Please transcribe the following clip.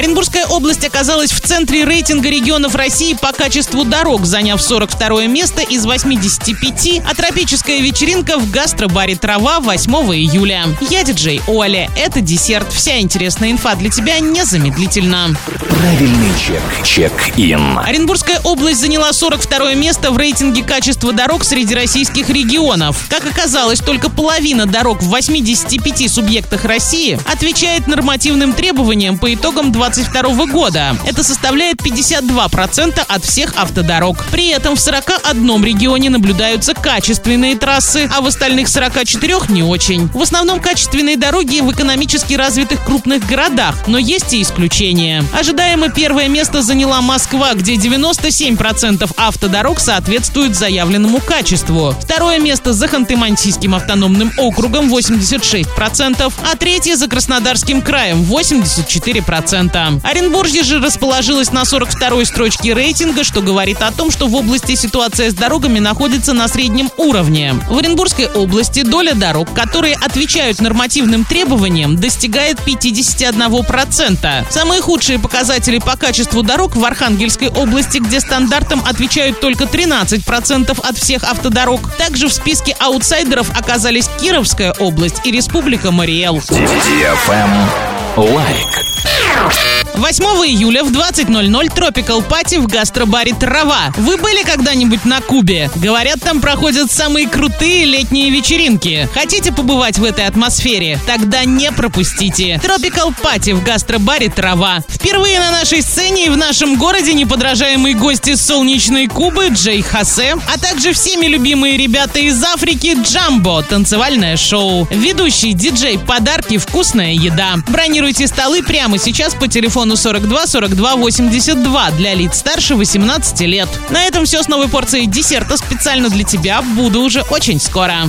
Оренбургская область оказалась в центре рейтинга регионов России по качеству дорог, заняв 42 место из 85, а тропическая вечеринка в гастробаре «Трава» 8 июля. Я диджей Оля. Это десерт. Вся интересная инфа для тебя незамедлительно. Правильный чек. Чек-ин. Оренбургская область заняла 42 место в рейтинге качества дорог среди российских регионов. Как оказалось, только половина дорог в 85 субъектах России отвечает нормативным требованиям по итогам 2022 года. Это составляет 52% от всех автодорог. При этом в 41 регионе наблюдаются качественные трассы, а в остальных 44 не очень. В основном качественные дороги в экономически развитых крупных городах, но есть и исключения. Ожидаемо первое место заняла Москва, где 97% автодорог соответствуют заявленному качеству. Второе место за Ханты-Мансийским автономным округом 86%, а третье за Краснодарским краем 84%. Оренбуржье же расположилось на 42-й строчке рейтинга, что говорит о том, что в области ситуация с дорогами находится на среднем уровне. В Оренбургской области доля дорог, которые отвечают нормативным требованиям, достигает 51%. Самые худшие показатели по качеству дорог в Архангельской области, где стандартам отвечают только 13% от всех автодорог. Также в списке аутсайдеров оказались Кировская область и Республика Марий Эл. Лайк. 8 июля в 20.00 Tropical Party в гастробаре «Трава». Вы были когда-нибудь на Кубе? Говорят, там проходят самые крутые летние вечеринки. Хотите побывать в этой атмосфере? Тогда не пропустите. Tropical Party в гастробаре «Трава». Впервые на нашей сцене и в нашем городе неподражаемые гости солнечной Кубы Джей Хасе, а также всеми любимые ребята из Африки Джамбо, танцевальное шоу. Ведущий диджей, подарки, вкусная еда. Бронируйте столы прямо сейчас по телефону 42 42 82 для лиц старше 18 лет. На этом все с новой порцией десерта специально для тебя. Буду уже очень скоро.